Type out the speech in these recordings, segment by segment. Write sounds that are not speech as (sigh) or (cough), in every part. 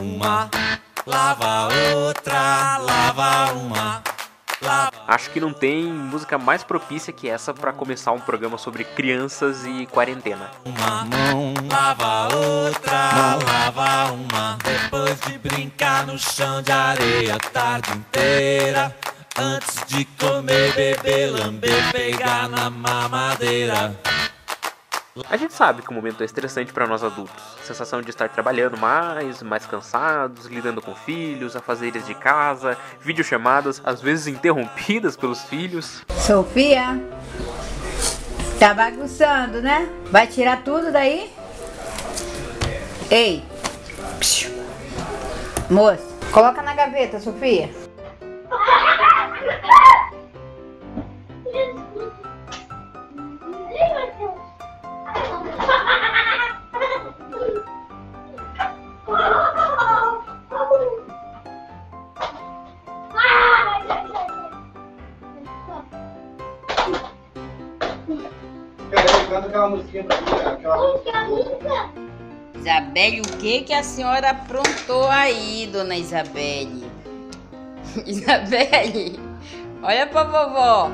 uma, lava outra, lava uma. Acho que não tem música mais propícia que essa para começar um programa sobre crianças e quarentena. Uma mão lava outra, lava uma. Depois de brincar no chão de areia a tarde inteira. Antes de comer, beber, lamber, pegar na mamadeira. A gente sabe que o momento é estressante para nós adultos. Sensação de estar trabalhando mais, mais cansados, lidando com filhos, afazeres de casa, videochamadas, às vezes interrompidas pelos filhos. Sofia, tá bagunçando, né? Vai tirar tudo daí? Ei, moça, coloca na gaveta, Sofia. Que que a senhora aprontou aí, dona Isabelle? (laughs) Isabelle, olha pra vovó.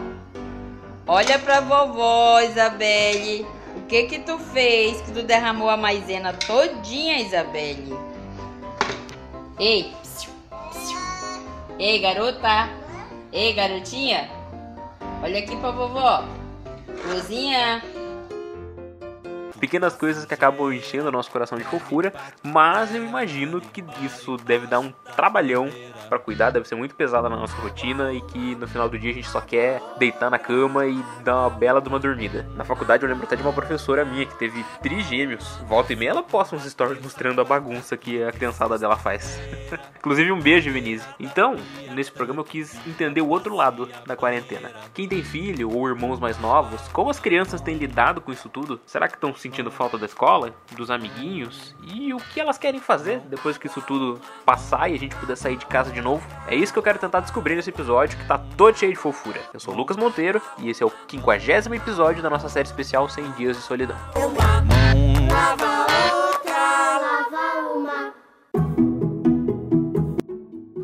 Olha pra vovó, Isabelle. O que que tu fez que tu derramou a maisena todinha, Isabelle? Ei, psiu, psiu. Ei, garota. Ei, garotinha. Olha aqui pra vovó. Cozinha. Pequenas coisas que acabam enchendo o nosso coração de fofura, mas eu imagino que isso deve dar um trabalhão para cuidar, deve ser muito pesada na nossa rotina e que no final do dia a gente só quer deitar na cama e dar uma bela de uma dormida. Na faculdade eu lembro até de uma professora minha que teve trigêmeos. Volta e meia ela posta uns stories mostrando a bagunça que a criançada dela faz. (laughs) Inclusive um beijo, Vinícius. Então, nesse programa eu quis entender o outro lado da quarentena. Quem tem filho ou irmãos mais novos, como as crianças têm lidado com isso tudo? Será que estão sentindo falta da escola, dos amiguinhos? E o que elas querem fazer depois que isso tudo passar e a gente puder sair de casa de novo? É isso que eu quero tentar descobrir nesse episódio que tá todo cheio de fofura. Eu sou o Lucas Monteiro e esse é o 50 episódio da nossa série especial 100 Dias de Solidão.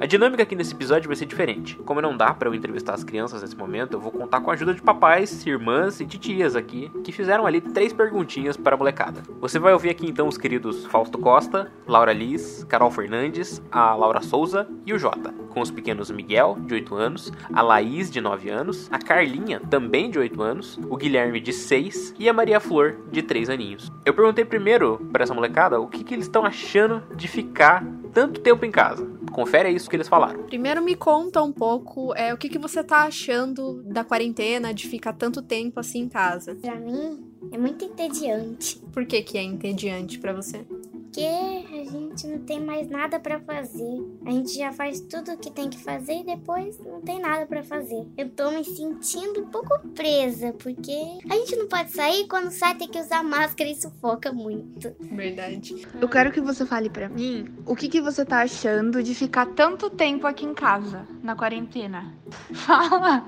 A dinâmica aqui nesse episódio vai ser diferente. Como não dá para eu entrevistar as crianças nesse momento, eu vou contar com a ajuda de papais, irmãs e titias aqui, que fizeram ali três perguntinhas para a molecada. Você vai ouvir aqui então os queridos Fausto Costa, Laura Liz, Carol Fernandes, a Laura Souza e o Jota, com os pequenos Miguel, de 8 anos, a Laís, de 9 anos, a Carlinha, também de 8 anos, o Guilherme, de 6 e a Maria Flor, de 3 aninhos. Eu perguntei primeiro para essa molecada o que, que eles estão achando de ficar tanto tempo em casa. Confere aí isso que eles falaram. Primeiro me conta um pouco é, o que, que você tá achando da quarentena, de ficar tanto tempo assim em casa. Pra mim, é muito entediante. Por que, que é entediante pra você? Porque a gente não tem mais nada pra fazer. A gente já faz tudo o que tem que fazer e depois não tem nada pra fazer. Eu tô me sentindo um pouco presa, porque a gente não pode sair, quando sai tem que usar máscara e sufoca muito. Verdade. Eu quero que você fale pra mim o que, que você tá achando de ficar tanto tempo aqui em casa, na quarentena. (laughs) Fala!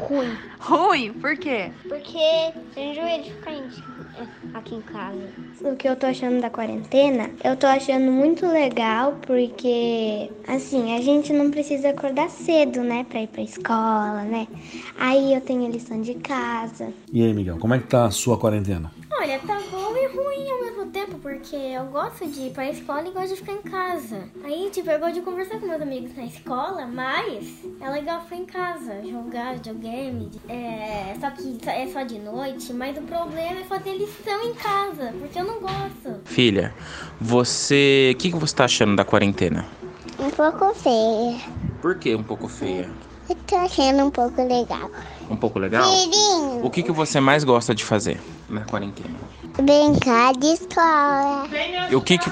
Ruim. Ruim, por quê? Porque eu enjoei de ficar em- aqui em casa. O que eu tô achando da quarentena, eu tô achando muito legal porque, assim, a gente não precisa acordar cedo, né, pra ir pra escola, né? Aí eu tenho lição de casa. E aí, Miguel, como é que tá a sua quarentena? Olha, tá bom e ruim ao mesmo tempo, porque eu gosto de ir pra escola e gosto de ficar em casa. Aí, tipo, eu gosto de conversar com meus amigos na escola, mas é legal ficar em casa, jogar videogame. É, só que é só de noite, mas o problema é fazer lição em casa, porque eu não gosto. Filha, você. O que, que você tá achando da quarentena? Um pouco feia. Por que um pouco feia? Eu tô achando um pouco legal. Um pouco legal? Filhinho, O que, que você mais gosta de fazer na quarentena? brincar de escola. E o que que.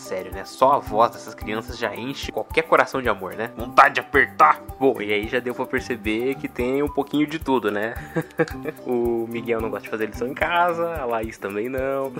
Sério, né? Só a voz dessas crianças já enche qualquer coração de amor, né? Vontade de apertar. Bom, e aí já deu pra perceber que tem um pouquinho de tudo, né? (laughs) o Miguel não gosta de fazer lição em casa, a Laís também não.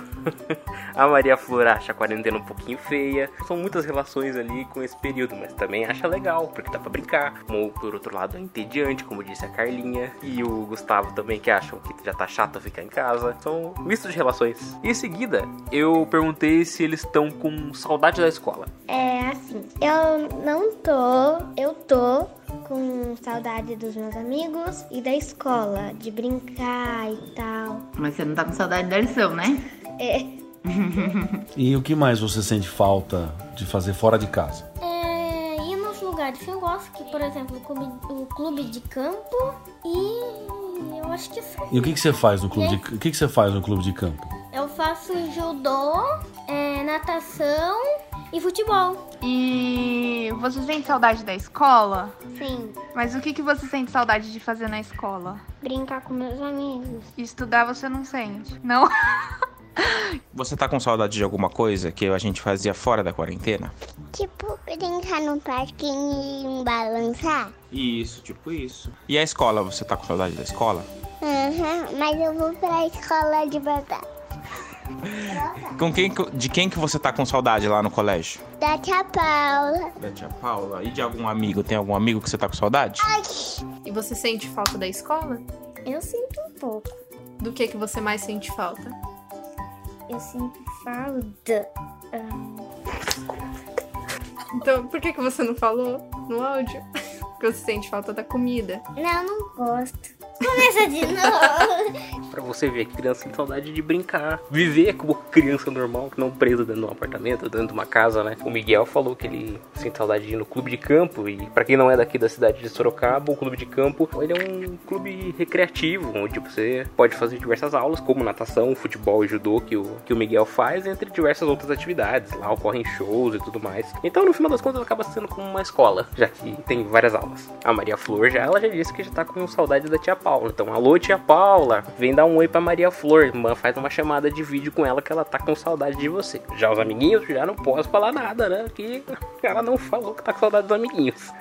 (laughs) a Maria Flor acha a quarentena um pouquinho feia. São muitas relações ali com esse período, mas também acha legal, porque dá pra brincar. Ou, por outro lado, é entediante, como disse a Carlinha. E o Gustavo também, que acham que já tá chato ficar em casa. São mistos de relações. E em seguida, eu perguntei se eles estão com saudade da escola. É assim, eu não tô, eu tô com saudade dos meus amigos e da escola, de brincar e tal. Mas você não tá com saudade da lição, né? É, (laughs) E o que mais você sente falta de fazer fora de casa? é ir nos lugares que eu gosto, que por exemplo o clube, o clube de campo e eu acho que E o que, que você faz no clube de, o que, que você faz no clube de campo? Eu faço judô, é, natação e futebol. E você sente saudade da escola? Sim, Mas o que, que você sente saudade de fazer na escola? brincar com meus amigos. Estudar você não sente? Não? (laughs) Você tá com saudade de alguma coisa que a gente fazia fora da quarentena? Tipo, brincar no parquinho e balançar. Isso, tipo isso. E a escola, você tá com saudade da escola? Uhum, mas eu vou pra escola de verdade. Com quem, que- de quem que você tá com saudade lá no colégio? Da tia Paula. Da tia Paula. E de algum amigo? Tem algum amigo que você tá com saudade? E você sente falta da escola? Eu sinto um pouco. Do que que você mais sente falta? Eu sinto falta. Então, por que que você não falou no áudio? (laughs) Porque você sente falta da comida. Não, não gosto. Começa de novo. (laughs) Pra você ver criança tem saudade de brincar. Viver como criança normal, não preso dentro de um apartamento, dentro de uma casa, né? O Miguel falou que ele sente saudade de ir no clube de campo. E pra quem não é daqui da cidade de Sorocaba, o clube de campo ele é um clube recreativo, onde você pode fazer diversas aulas, como natação, futebol e judô, que o, que o Miguel faz, entre diversas outras atividades. Lá ocorrem shows e tudo mais. Então, no final das contas, acaba sendo como uma escola, já que tem várias aulas. A Maria Flor já, ela já disse que já tá com saudade da tia Paula. Então, alô, tia Paula, vem dar um oi pra Maria Flor. Faz uma chamada de vídeo com ela que ela tá com saudade de você. Já os amiguinhos, já não posso falar nada, né? Que ela não falou que tá com saudade dos amiguinhos.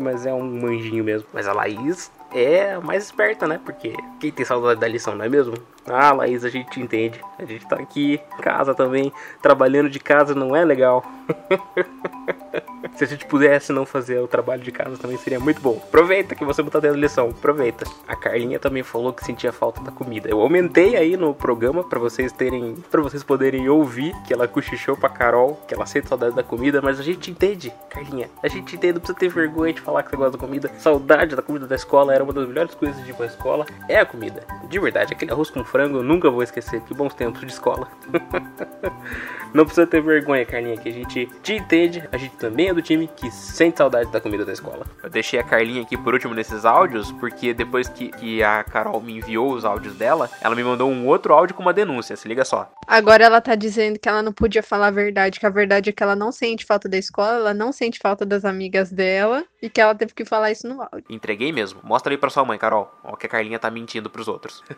Mas é um manjinho mesmo. Mas a Laís é mais esperta, né? Porque quem tem saudade da lição, não é mesmo? Ah, Laís, a gente te entende. A gente tá aqui em casa também. Trabalhando de casa não é legal. (laughs) Se a gente pudesse não fazer o trabalho de casa também seria muito bom. Aproveita que você não tá tendo lição, aproveita. A Carlinha também falou que sentia falta da comida. Eu aumentei aí no programa pra vocês terem, para vocês poderem ouvir que ela cochichou pra Carol, que ela sente saudade da comida, mas a gente entende, Carlinha. A gente entende, não precisa ter vergonha de falar que você gosta da comida. Saudade da comida da escola era uma das melhores coisas de ir pra escola. É a comida. De verdade, aquele arroz com frango eu nunca vou esquecer. Que bons tempos de escola. (laughs) Não precisa ter vergonha, Carlinha, que a gente te entende. A gente também é do time que sente saudade da comida da escola. Eu deixei a Carlinha aqui por último nesses áudios, porque depois que, que a Carol me enviou os áudios dela, ela me mandou um outro áudio com uma denúncia. Se liga só. Agora ela tá dizendo que ela não podia falar a verdade, que a verdade é que ela não sente falta da escola, ela não sente falta das amigas dela e que ela teve que falar isso no áudio. Entreguei mesmo. Mostra aí pra sua mãe, Carol. Ó, que a Carlinha tá mentindo pros outros. (laughs)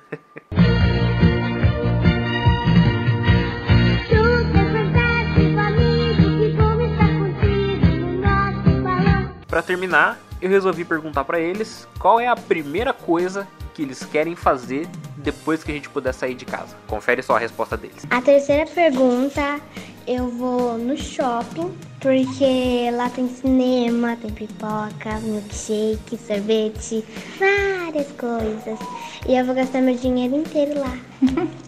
Pra terminar, eu resolvi perguntar pra eles qual é a primeira coisa que eles querem fazer depois que a gente puder sair de casa. Confere só a resposta deles. A terceira pergunta, eu vou no shopping, porque lá tem cinema, tem pipoca, milkshake, sorvete, várias coisas. E eu vou gastar meu dinheiro inteiro lá. (laughs)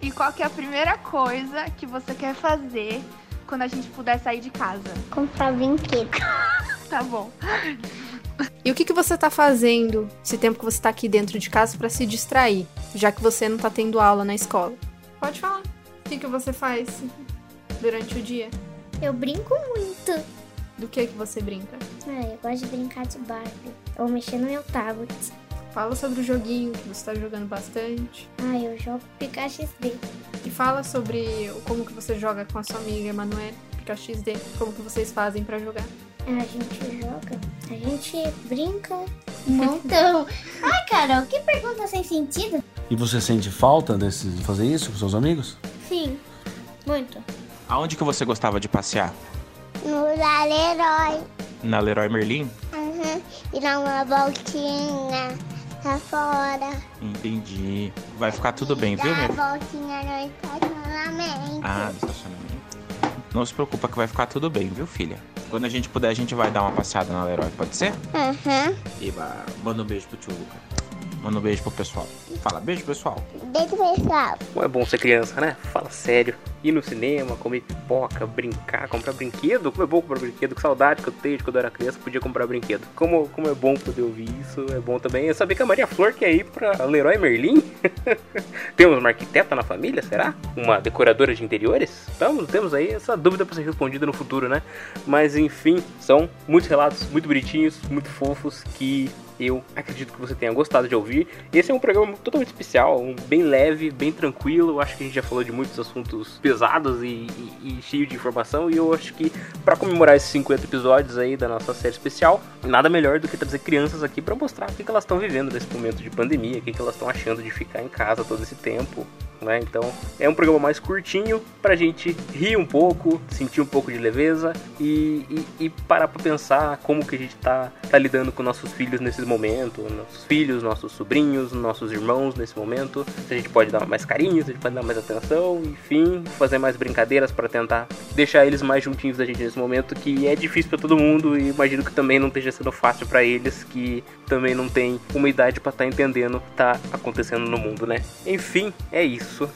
E qual que é a primeira coisa que você quer fazer quando a gente puder sair de casa? Comprar brinquedo. (laughs) Tá bom. E o que, que você tá fazendo esse tempo que você tá aqui dentro de casa pra se distrair, já que você não tá tendo aula na escola? Pode falar. O que, que você faz durante o dia? Eu brinco muito. Do que que você brinca? Ah, eu gosto de brincar de Barbie. Ou mexer no meu tablet. Fala sobre o joguinho que você tá jogando bastante. Ah, eu jogo Pikachu XD. E fala sobre como que você joga com a sua amiga Emanuele, Pikachu XD, como que vocês fazem pra jogar. A gente joga, a gente brinca um (laughs) montão. Ai, Carol, que pergunta sem sentido? E você sente falta desse, de fazer isso com seus amigos? Sim, muito. Aonde que você gostava de passear? No Larerói. Na Leroy Merlin? Uhum. E dar uma voltinha lá fora. Entendi. Vai ficar tudo bem, viu, Dar minha a voltinha no estacionamento. Ah, no estacionamento. Não se preocupa que vai ficar tudo bem, viu, filha? Quando a gente puder, a gente vai dar uma passeada na Leroy, pode ser? Uhum. Eba, manda um beijo pro tio Luca. Manda um beijo pro pessoal. Fala, beijo, pessoal. Beijo, pessoal. É bom ser criança, né? Fala sério. Ir no cinema, comer pipoca, brincar, comprar brinquedo. Como é bom comprar brinquedo. Que saudade que eu tenho de quando eu era criança, podia comprar brinquedo. Como, como é bom poder ouvir isso. É bom também eu saber que a Maria Flor quer ir pra Leroy Merlin. (laughs) temos uma arquiteta na família, será? Uma decoradora de interiores? Então, temos aí essa dúvida pra ser respondida no futuro, né? Mas enfim, são muitos relatos muito bonitinhos, muito fofos que eu acredito que você tenha gostado de ouvir. Esse é um programa totalmente especial, um bem leve, bem tranquilo. Acho que a gente já falou de muitos assuntos pesados e, e, e cheio de informação. E eu acho que para comemorar esses 50 episódios aí da nossa série especial, nada melhor do que trazer crianças aqui para mostrar o que, que elas estão vivendo nesse momento de pandemia, o que, que elas estão achando de ficar em casa todo esse tempo. Né? Então é um programa mais curtinho pra gente rir um pouco, sentir um pouco de leveza e, e, e parar pra pensar como que a gente tá, tá lidando com nossos filhos nesse momento, nossos filhos, nossos sobrinhos, nossos irmãos nesse momento. Se a gente pode dar mais carinho, se a gente pode dar mais atenção, enfim, fazer mais brincadeiras para tentar deixar eles mais juntinhos da gente nesse momento que é difícil para todo mundo e imagino que também não esteja sendo fácil para eles que também não tem uma idade para estar tá entendendo o que tá acontecendo no mundo, né? Enfim, é isso.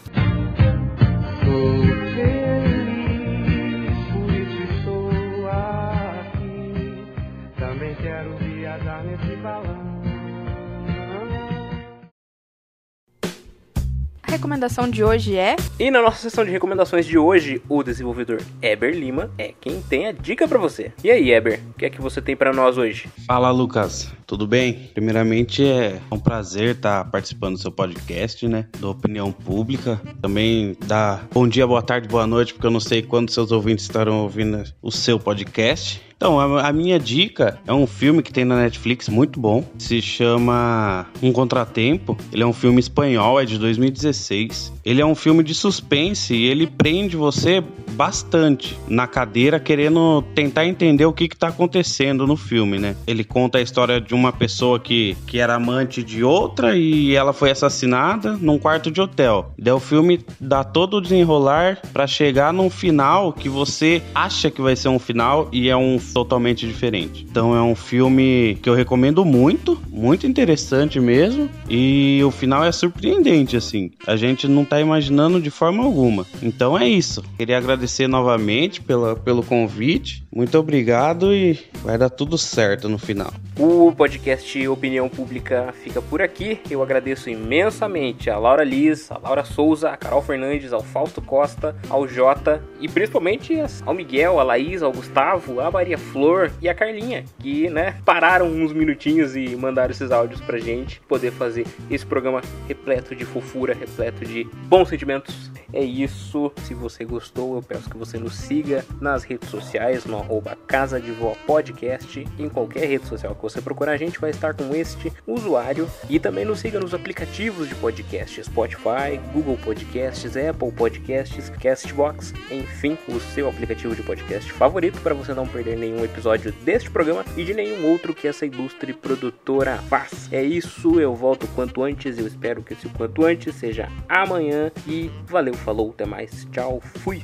Recomendação de hoje é. E na nossa sessão de recomendações de hoje, o desenvolvedor Eber Lima é quem tem a dica para você. E aí, Eber, o que é que você tem para nós hoje? Fala, Lucas. Tudo bem? Primeiramente, é um prazer estar participando do seu podcast, né? Da opinião pública. Também dá bom dia, boa tarde, boa noite, porque eu não sei quando seus ouvintes estarão ouvindo o seu podcast. Então, a, a, minha dica é um filme que tem na Netflix muito bom. Se chama Um Contratempo. Ele é um filme espanhol, é de 2016. Ele é um filme de suspense e ele prende você bastante na cadeira, querendo tentar entender o que está acontecendo no filme, né? Ele conta a história de uma pessoa que, que era amante de outra e ela foi assassinada num quarto de hotel. Daí o filme dá todo o desenrolar para chegar num final que você acha que vai ser um final e é um totalmente diferente. Então é um filme que eu recomendo muito, muito interessante mesmo, e o final é surpreendente assim. A gente não tá imaginando de forma alguma. Então é isso. Queria agradecer novamente pela, pelo convite. Muito obrigado e vai dar tudo certo no final. O podcast Opinião Pública fica por aqui. Eu agradeço imensamente a Laura Liz, a Laura Souza, a Carol Fernandes, ao Fausto Costa, ao Jota e principalmente ao Miguel, a Laís, ao Gustavo, a Maria Flor e a Carlinha, que, né, pararam uns minutinhos e mandaram esses áudios pra gente poder fazer esse programa repleto de fofura, repleto de bons sentimentos. É isso. Se você gostou, eu peço que você nos siga nas redes sociais, no arroba Casa de Vó Podcast. Em qualquer rede social que você procurar, a gente vai estar com este usuário. E também nos siga nos aplicativos de podcast: Spotify, Google Podcasts, Apple Podcasts, Castbox, enfim, o seu aplicativo de podcast favorito para você não perder nenhum episódio deste programa e de nenhum outro que essa ilustre produtora faz. É isso, eu volto quanto antes, eu espero que esse quanto antes seja amanhã e valeu, falou, até mais, tchau, fui!